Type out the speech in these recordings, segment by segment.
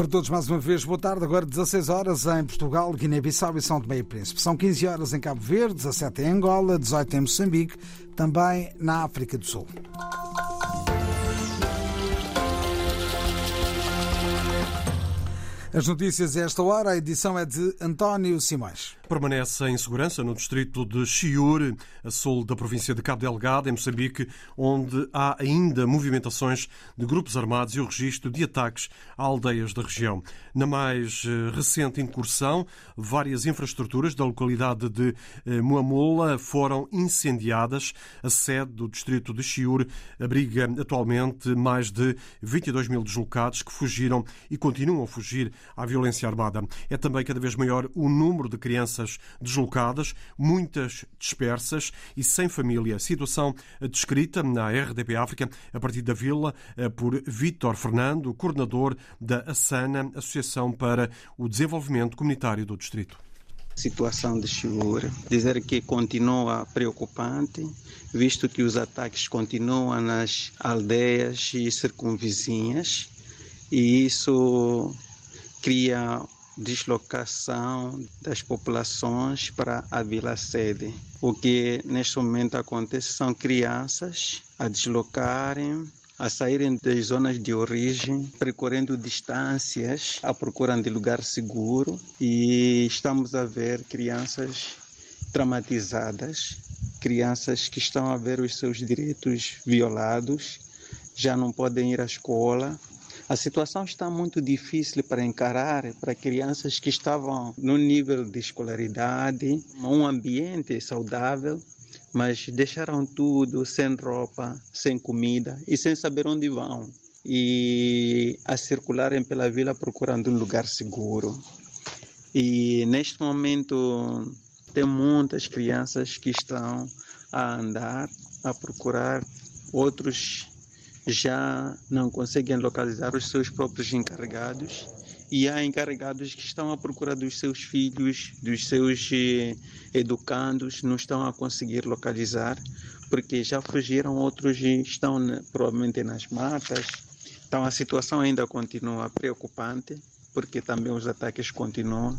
Para todos, mais uma vez, boa tarde. Agora 16 horas em Portugal, Guiné-Bissau e São Tomé e Príncipe. São 15 horas em Cabo Verde, 17 em Angola, 18 em Moçambique, também na África do Sul. As notícias a esta hora, a edição é de António Simões. Permanece em segurança no distrito de Chiure, a sul da província de Cabo Delgado, em Moçambique, onde há ainda movimentações de grupos armados e o registro de ataques a aldeias da região. Na mais eh, recente incursão, várias infraestruturas da localidade de eh, Muamula foram incendiadas. A sede do distrito de Chiure abriga atualmente mais de 22 mil deslocados que fugiram e continuam a fugir à violência armada. É também cada vez maior o número de crianças deslocadas, muitas dispersas e sem família. Situação descrita na RDP África a partir da vila eh, por Vítor Fernando, coordenador da ASANA, Associação para o Desenvolvimento Comunitário do Distrito situação de Chivura. Dizer que continua preocupante, visto que os ataques continuam nas aldeias e circunvizinhas, e isso cria deslocação das populações para a vila sede. O que neste momento acontece são crianças a deslocarem a saírem das zonas de origem, percorrendo distâncias à procura de lugar seguro e estamos a ver crianças traumatizadas, crianças que estão a ver os seus direitos violados, já não podem ir à escola, a situação está muito difícil para encarar para crianças que estavam no nível de escolaridade, um ambiente saudável, mas deixaram tudo sem roupa, sem comida e sem saber onde vão. E a circularem pela vila procurando um lugar seguro. E neste momento tem muitas crianças que estão a andar, a procurar outros já não conseguem localizar os seus próprios encarregados e há encarregados que estão à procura dos seus filhos, dos seus eh, educandos, não estão a conseguir localizar porque já fugiram, outros estão provavelmente nas matas. Então a situação ainda continua preocupante porque também os ataques continuam.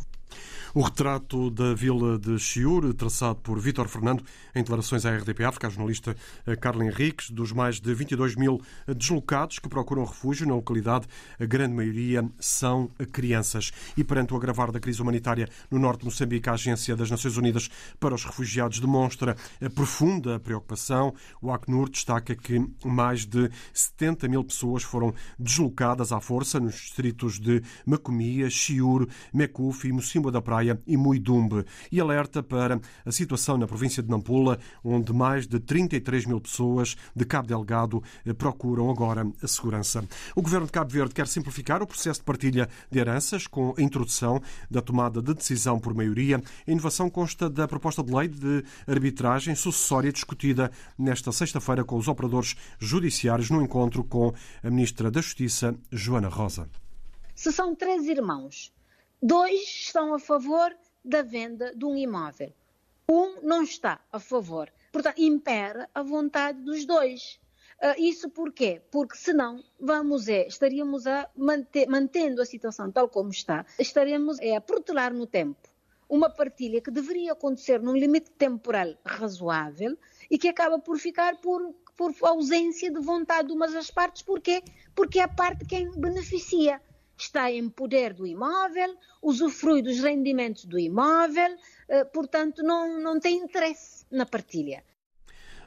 O retrato da vila de Chiur, traçado por Vítor Fernando, em declarações à RDP África, a jornalista eh, Carla Henriques, dos mais de 22 mil deslocados que procuram refúgio na localidade, a grande maioria são crianças. E perante o agravar da crise humanitária no norte de Moçambique, a Agência das Nações Unidas para os Refugiados demonstra a profunda preocupação. O Acnur destaca que mais de 70 mil pessoas foram deslocadas à força nos distritos de Macomia, Chiur, Mecuf e Mocimboa da Praia E Muidumbe e alerta para a situação na província de Nampula, onde mais de 33 mil pessoas de Cabo Delgado eh, procuram agora a segurança. O governo de Cabo Verde quer simplificar o processo de partilha de heranças com a introdução da tomada de decisão por maioria. A inovação consta da proposta de lei de arbitragem sucessória discutida nesta sexta-feira com os operadores judiciários no encontro com a Ministra da Justiça, Joana Rosa. Se são três irmãos Dois estão a favor da venda de um imóvel. Um não está a favor. Portanto, impera a vontade dos dois. Uh, isso porquê? Porque senão vamos é, estaríamos a manter, mantendo a situação tal como está, estaremos é, a protelar no tempo uma partilha que deveria acontecer num limite temporal razoável e que acaba por ficar por, por ausência de vontade de umas das partes. Porquê? Porque é a parte quem beneficia está em poder do imóvel, usufrui dos rendimentos do imóvel, eh, portanto, não, não tem interesse na partilha.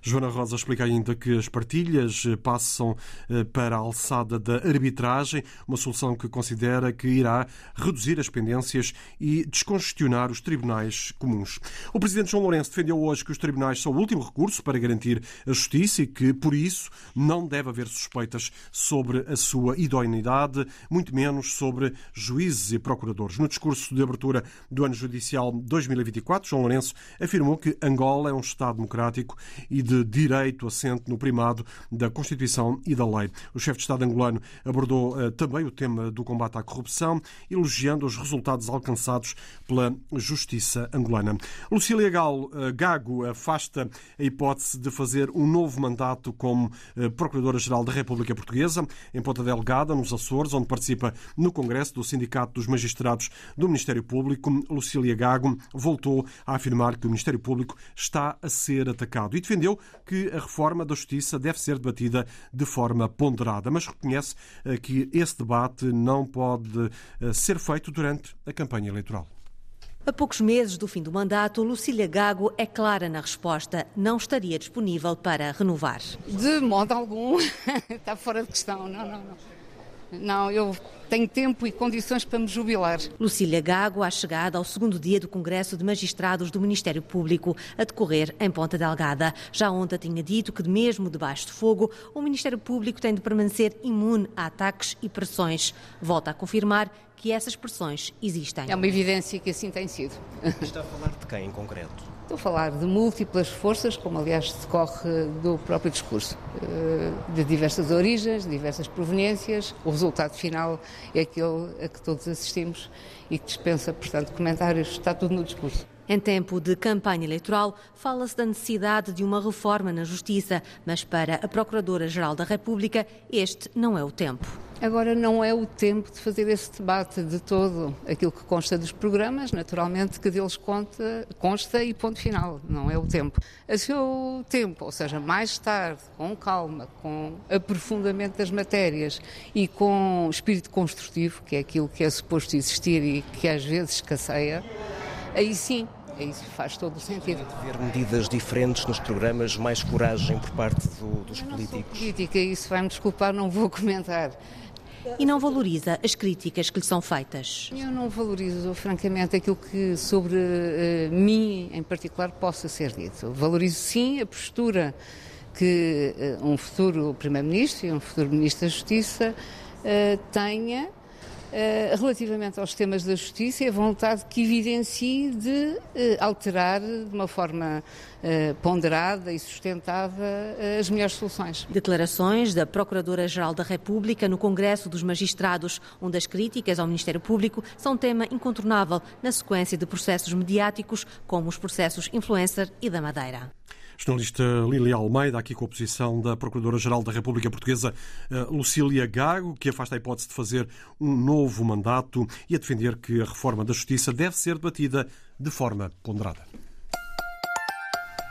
Joana Rosa explica ainda que as partilhas eh, passam eh, para a alçada da arbitragem, uma solução que considera que irá reduzir as pendências e descongestionar os tribunais comuns. O presidente João Lourenço defendeu hoje que os tribunais são o último recurso para garantir a justiça e que, por isso, não deve haver suspeitas sobre a sua idoneidade, muito menos sobre juízes e procuradores. No discurso de abertura do ano judicial 2024, João Lourenço afirmou que Angola é um Estado democrático e de de direito assente no primado da Constituição e da lei. O chefe de Estado angolano abordou uh, também o tema do combate à corrupção, elogiando os resultados alcançados pela justiça angolana. Lucília Gal, uh, Gago afasta a hipótese de fazer um novo mandato como uh, Procuradora-Geral da República Portuguesa, em Ponta Delgada, nos Açores, onde participa no Congresso do Sindicato dos Magistrados do Ministério Público. Lucília Gago voltou a afirmar que o Ministério Público está a ser atacado e defendeu que a reforma da Justiça deve ser debatida de forma ponderada, mas reconhece eh, que esse debate não pode eh, ser feito durante a campanha eleitoral. A poucos meses do fim do mandato, Lucília Gago é clara na resposta. Não estaria disponível para renovar. De modo algum. Está fora de questão. Não, não, não. Não, eu tenho tempo e condições para me jubilar. Lucília Gago, à chegada ao segundo dia do Congresso de Magistrados do Ministério Público, a decorrer em Ponta Delgada. Já ontem tinha dito que, mesmo debaixo de fogo, o Ministério Público tem de permanecer imune a ataques e pressões. Volta a confirmar que essas pressões existem. É uma evidência que assim tem sido. Está a falar de quem em concreto? Estou a falar de múltiplas forças, como aliás decorre do próprio discurso, eh, de diversas origens, diversas proveniências. O resultado final é aquele a que todos assistimos e que dispensa, portanto, comentários. Está tudo no discurso. Em tempo de campanha eleitoral, fala-se da necessidade de uma reforma na Justiça, mas para a Procuradora-Geral da República, este não é o tempo. Agora não é o tempo de fazer esse debate de todo. Aquilo que consta dos programas, naturalmente, que deles conta, consta e ponto final. Não é o tempo. A seu tempo, ou seja, mais tarde, com calma, com aprofundamento das matérias e com espírito construtivo, que é aquilo que é suposto existir e que às vezes escasseia, aí sim isso faz todo o sentido. Ver medidas diferentes nos programas, mais coragem por parte do, dos políticos. Sou política, isso vai-me desculpar, não vou comentar. E não valoriza as críticas que lhe são feitas. Eu não valorizo, francamente, aquilo que sobre uh, mim, em particular, possa ser dito. Valorizo, sim, a postura que uh, um futuro Primeiro-Ministro e um futuro Ministro da Justiça uh, tenha relativamente aos temas da justiça e a vontade que evidencie de uh, alterar de uma forma uh, ponderada e sustentada as melhores soluções. Declarações da Procuradora-Geral da República no Congresso dos Magistrados, onde as críticas ao Ministério Público são tema incontornável na sequência de processos mediáticos, como os processos Influencer e da Madeira. Jornalista Lilia Almeida, aqui com a posição da Procuradora-Geral da República Portuguesa, eh, Lucília Gago, que afasta a hipótese de fazer um novo mandato e a defender que a reforma da Justiça deve ser debatida de forma ponderada.